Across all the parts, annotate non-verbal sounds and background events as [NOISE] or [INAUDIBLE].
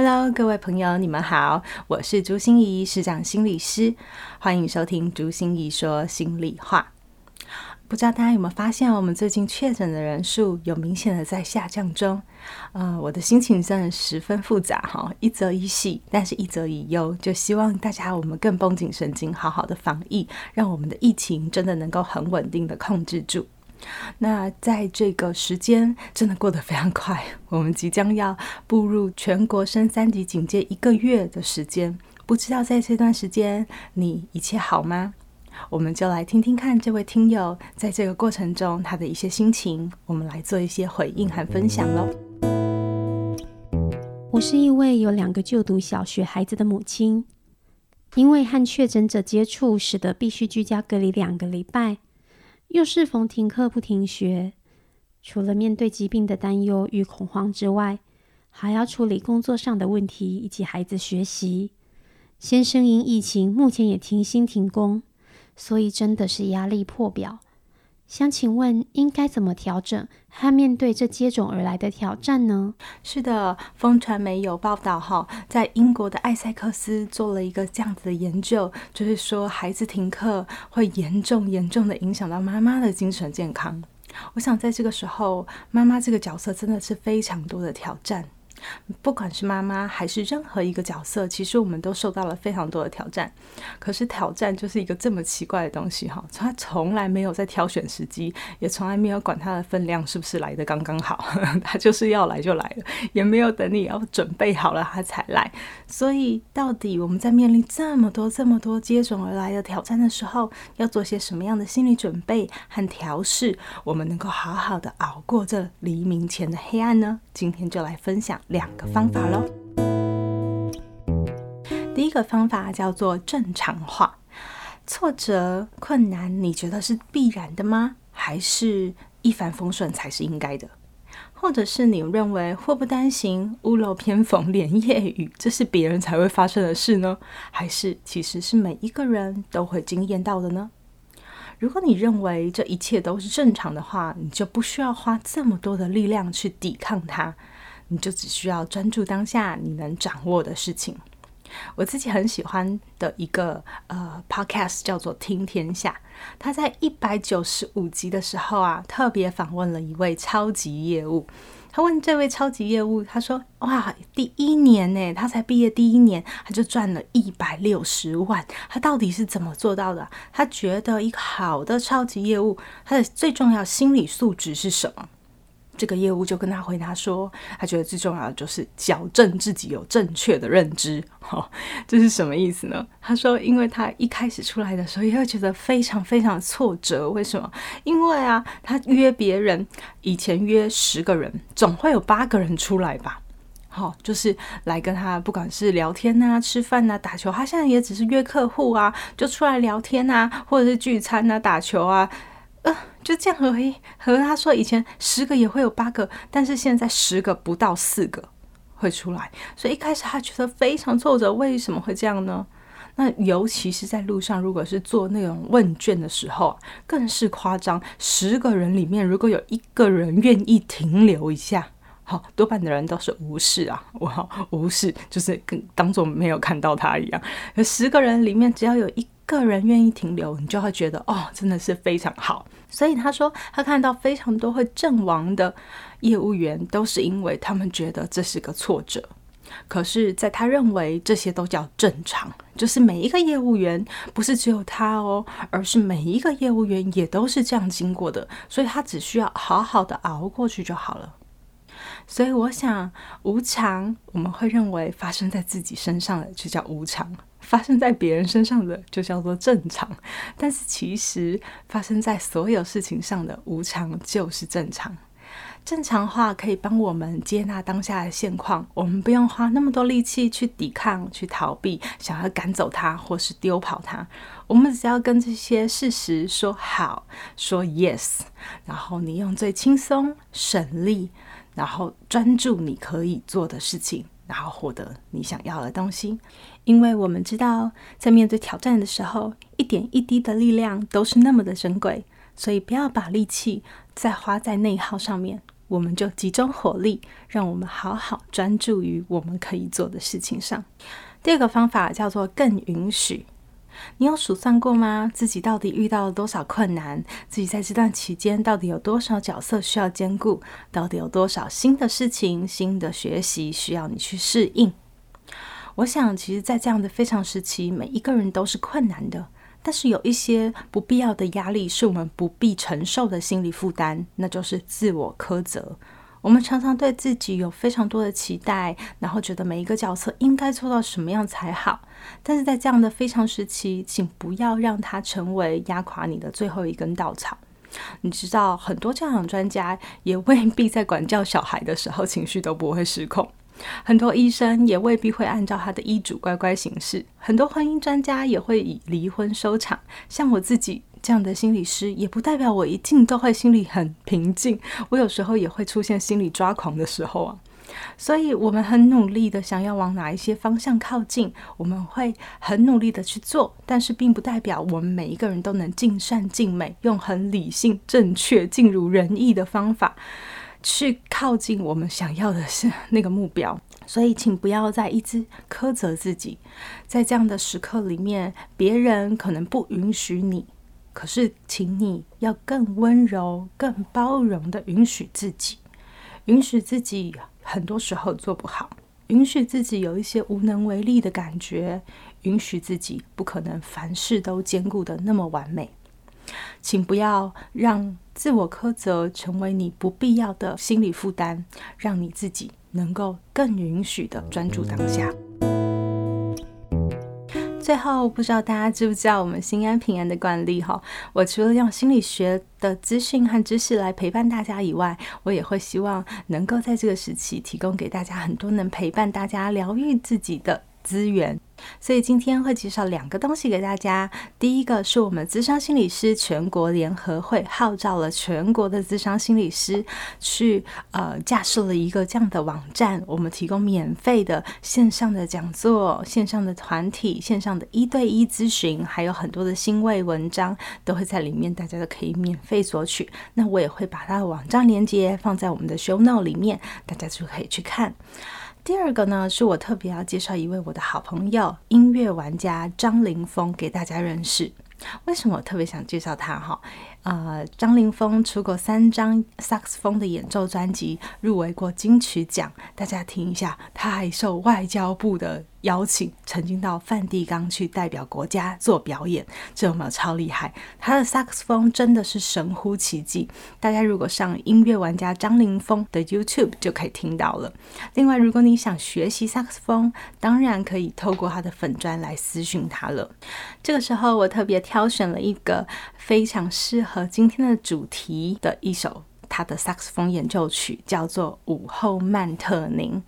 Hello，各位朋友，你们好，我是朱心怡，是长心理师，欢迎收听朱心怡说心里话。不知道大家有没有发现，我们最近确诊的人数有明显的在下降中。呃，我的心情真的十分复杂哈，一则一喜，但是一则一忧，就希望大家我们更绷紧神经，好好的防疫，让我们的疫情真的能够很稳定的控制住。那在这个时间真的过得非常快，我们即将要步入全国升三级警戒一个月的时间，不知道在这段时间你一切好吗？我们就来听听看这位听友在这个过程中他的一些心情，我们来做一些回应和分享喽。我是一位有两个就读小学孩子的母亲，因为和确诊者接触，使得必须居家隔离两个礼拜。又适逢停课不停学，除了面对疾病的担忧与恐慌之外，还要处理工作上的问题以及孩子学习。先生因疫情目前也停薪停工，所以真的是压力破表。想请问，应该怎么调整和面对这接踵而来的挑战呢？是的，风传媒有报道哈，在英国的艾塞克斯做了一个这样子的研究，就是说孩子停课会严重严重的影响到妈妈的精神健康。我想在这个时候，妈妈这个角色真的是非常多的挑战。不管是妈妈还是任何一个角色，其实我们都受到了非常多的挑战。可是挑战就是一个这么奇怪的东西哈，他从来没有在挑选时机，也从来没有管它的分量是不是来的刚刚好，[LAUGHS] 他就是要来就来了，也没有等你要准备好了他才来。所以到底我们在面临这么多这么多接踵而来的挑战的时候，要做些什么样的心理准备和调试，我们能够好好的熬过这黎明前的黑暗呢？今天就来分享。两个方法喽。第一个方法叫做正常化。挫折、困难，你觉得是必然的吗？还是一帆风顺才是应该的？或者是你认为祸不单行、屋漏偏逢连夜雨，这是别人才会发生的事呢？还是其实是每一个人都会经验到的呢？如果你认为这一切都是正常的话，你就不需要花这么多的力量去抵抗它。你就只需要专注当下你能掌握的事情。我自己很喜欢的一个呃 podcast 叫做《听天下》，他在一百九十五集的时候啊，特别访问了一位超级业务。他问这位超级业务，他说：“哇，第一年呢，他才毕业第一年，他就赚了一百六十万，他到底是怎么做到的？他觉得一个好的超级业务，他的最重要心理素质是什么？”这个业务就跟他回答说，他觉得最重要的就是矫正自己有正确的认知。哈，这是什么意思呢？他说，因为他一开始出来的时候也会觉得非常非常挫折。为什么？因为啊，他约别人，以前约十个人，总会有八个人出来吧？好，就是来跟他，不管是聊天啊、吃饭啊、打球。他现在也只是约客户啊，就出来聊天啊，或者是聚餐啊、打球啊。就这样而已。和他说，以前十个也会有八个，但是现在十个不到四个会出来。所以一开始他觉得非常挫折，为什么会这样呢？那尤其是在路上，如果是做那种问卷的时候，更是夸张。十个人里面，如果有一个人愿意停留一下，好，多半的人都是无视啊，我无视，就是跟当做没有看到他一样。有十个人里面，只要有一。个人愿意停留，你就会觉得哦，真的是非常好。所以他说，他看到非常多会阵亡的业务员，都是因为他们觉得这是个挫折。可是，在他认为这些都叫正常，就是每一个业务员不是只有他哦，而是每一个业务员也都是这样经过的，所以他只需要好好的熬过去就好了。所以我想，无常我们会认为发生在自己身上的就叫无常。发生在别人身上的就叫做正常，但是其实发生在所有事情上的无常就是正常。正常化可以帮我们接纳当下的现况，我们不用花那么多力气去抵抗、去逃避，想要赶走它或是丢跑它。我们只要跟这些事实说好，说 yes，然后你用最轻松、省力，然后专注你可以做的事情，然后获得你想要的东西。因为我们知道，在面对挑战的时候，一点一滴的力量都是那么的珍贵，所以不要把力气再花在内耗上面。我们就集中火力，让我们好好专注于我们可以做的事情上。第二个方法叫做更允许。你有数算过吗？自己到底遇到了多少困难？自己在这段期间到底有多少角色需要兼顾？到底有多少新的事情、新的学习需要你去适应？我想，其实，在这样的非常时期，每一个人都是困难的。但是有一些不必要的压力是我们不必承受的心理负担，那就是自我苛责。我们常常对自己有非常多的期待，然后觉得每一个角色应该做到什么样才好。但是在这样的非常时期，请不要让它成为压垮你的最后一根稻草。你知道，很多教养专家也未 [LAUGHS] 必在管教小孩的时候情绪都不会失控。很多医生也未必会按照他的医嘱乖乖行事，很多婚姻专家也会以离婚收场。像我自己这样的心理师，也不代表我一定都会心里很平静。我有时候也会出现心理抓狂的时候啊。所以，我们很努力的想要往哪一些方向靠近，我们会很努力的去做，但是并不代表我们每一个人都能尽善尽美，用很理性、正确、尽如人意的方法。去靠近我们想要的是 [LAUGHS] 那个目标，所以请不要再一直苛责自己。在这样的时刻里面，别人可能不允许你，可是请你要更温柔、更包容的允许自己，允许自己很多时候做不好，允许自己有一些无能为力的感觉，允许自己不可能凡事都兼顾的那么完美。请不要让自我苛责成为你不必要的心理负担，让你自己能够更允许的专注当下。最后，不知道大家知不知道我们心安平安的惯例哈？我除了用心理学的资讯和知识来陪伴大家以外，我也会希望能够在这个时期提供给大家很多能陪伴大家疗愈自己的资源。所以今天会介绍两个东西给大家。第一个是我们资商心理师全国联合会号召了全国的资商心理师去呃架设了一个这样的网站，我们提供免费的线上的讲座、线上的团体、线上的一对一咨询，还有很多的新位文章都会在里面，大家都可以免费索取。那我也会把它的网站链接放在我们的 show note 里面，大家就可以去看。第二个呢，是我特别要介绍一位我的好朋友，音乐玩家张凌峰给大家认识。为什么我特别想介绍他？哈，呃，张凌峰出过三张萨克斯风的演奏专辑，入围过金曲奖。大家听一下，他还受外交部的。邀请曾经到梵蒂冈去代表国家做表演，这有没有超厉害？他的萨克斯风真的是神乎其技。大家如果上音乐玩家张凌峰的 YouTube 就可以听到了。另外，如果你想学习萨克斯风，当然可以透过他的粉砖来私讯他了。这个时候，我特别挑选了一个非常适合今天的主题的一首。他的萨克斯风演奏曲叫做《午后曼特宁》，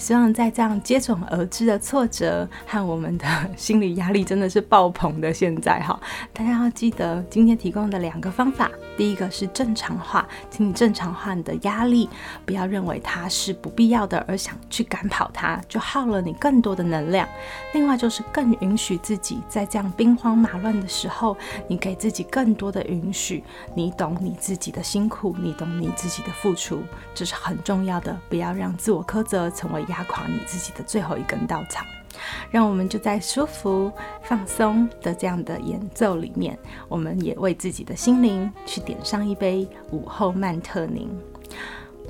希望在这样接踵而至的挫折和我们的心理压力真的是爆棚的现在哈，大家要记得今天提供的两个方法，第一个是正常化，请你正常化你的压力，不要认为它是不必要的而想去赶跑它，就耗了你更多的能量。另外就是更允许自己在这样兵荒马乱的时候，你给自己更多的允许，你懂你自己的辛苦，你懂。你自己的付出，这是很重要的。不要让自我苛责成为压垮你自己的最后一根稻草。让我们就在舒服、放松的这样的演奏里面，我们也为自己的心灵去点上一杯午后曼特宁。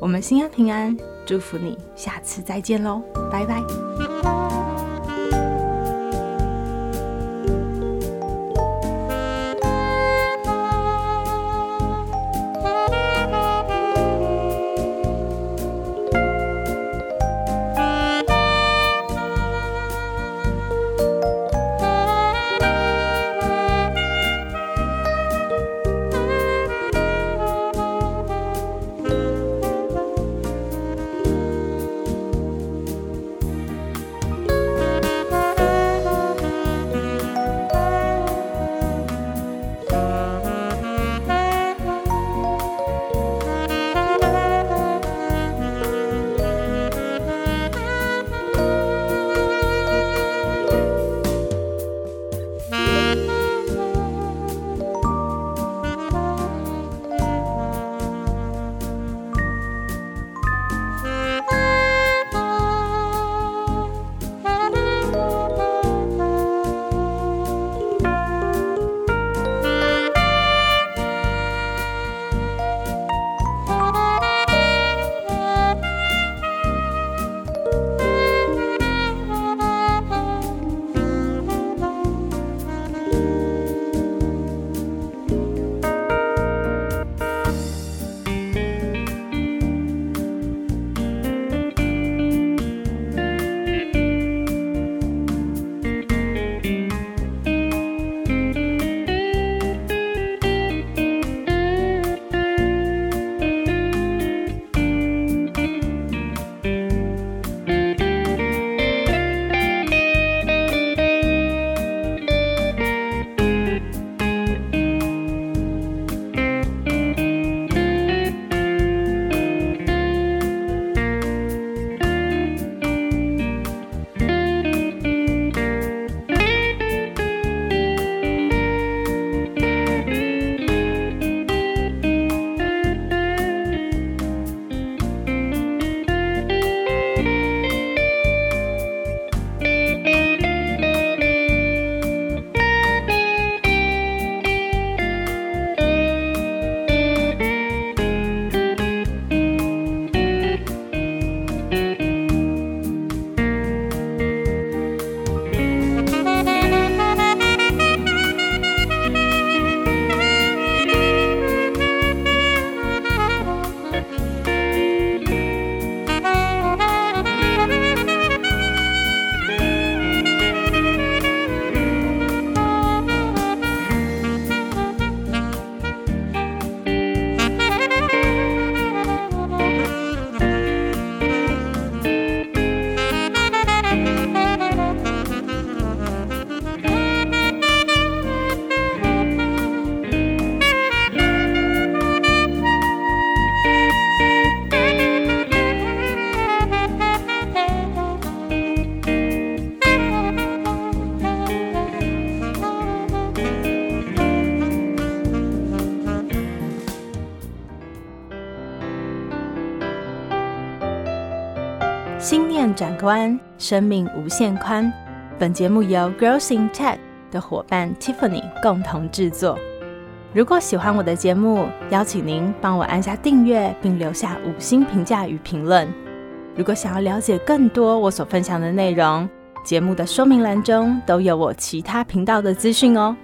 我们心安平安，祝福你，下次再见喽，拜拜。任长官，生命无限宽。本节目由 Girls in Tech 的伙伴 Tiffany 共同制作。如果喜欢我的节目，邀请您帮我按下订阅，并留下五星评价与评论。如果想要了解更多我所分享的内容，节目的说明栏中都有我其他频道的资讯哦。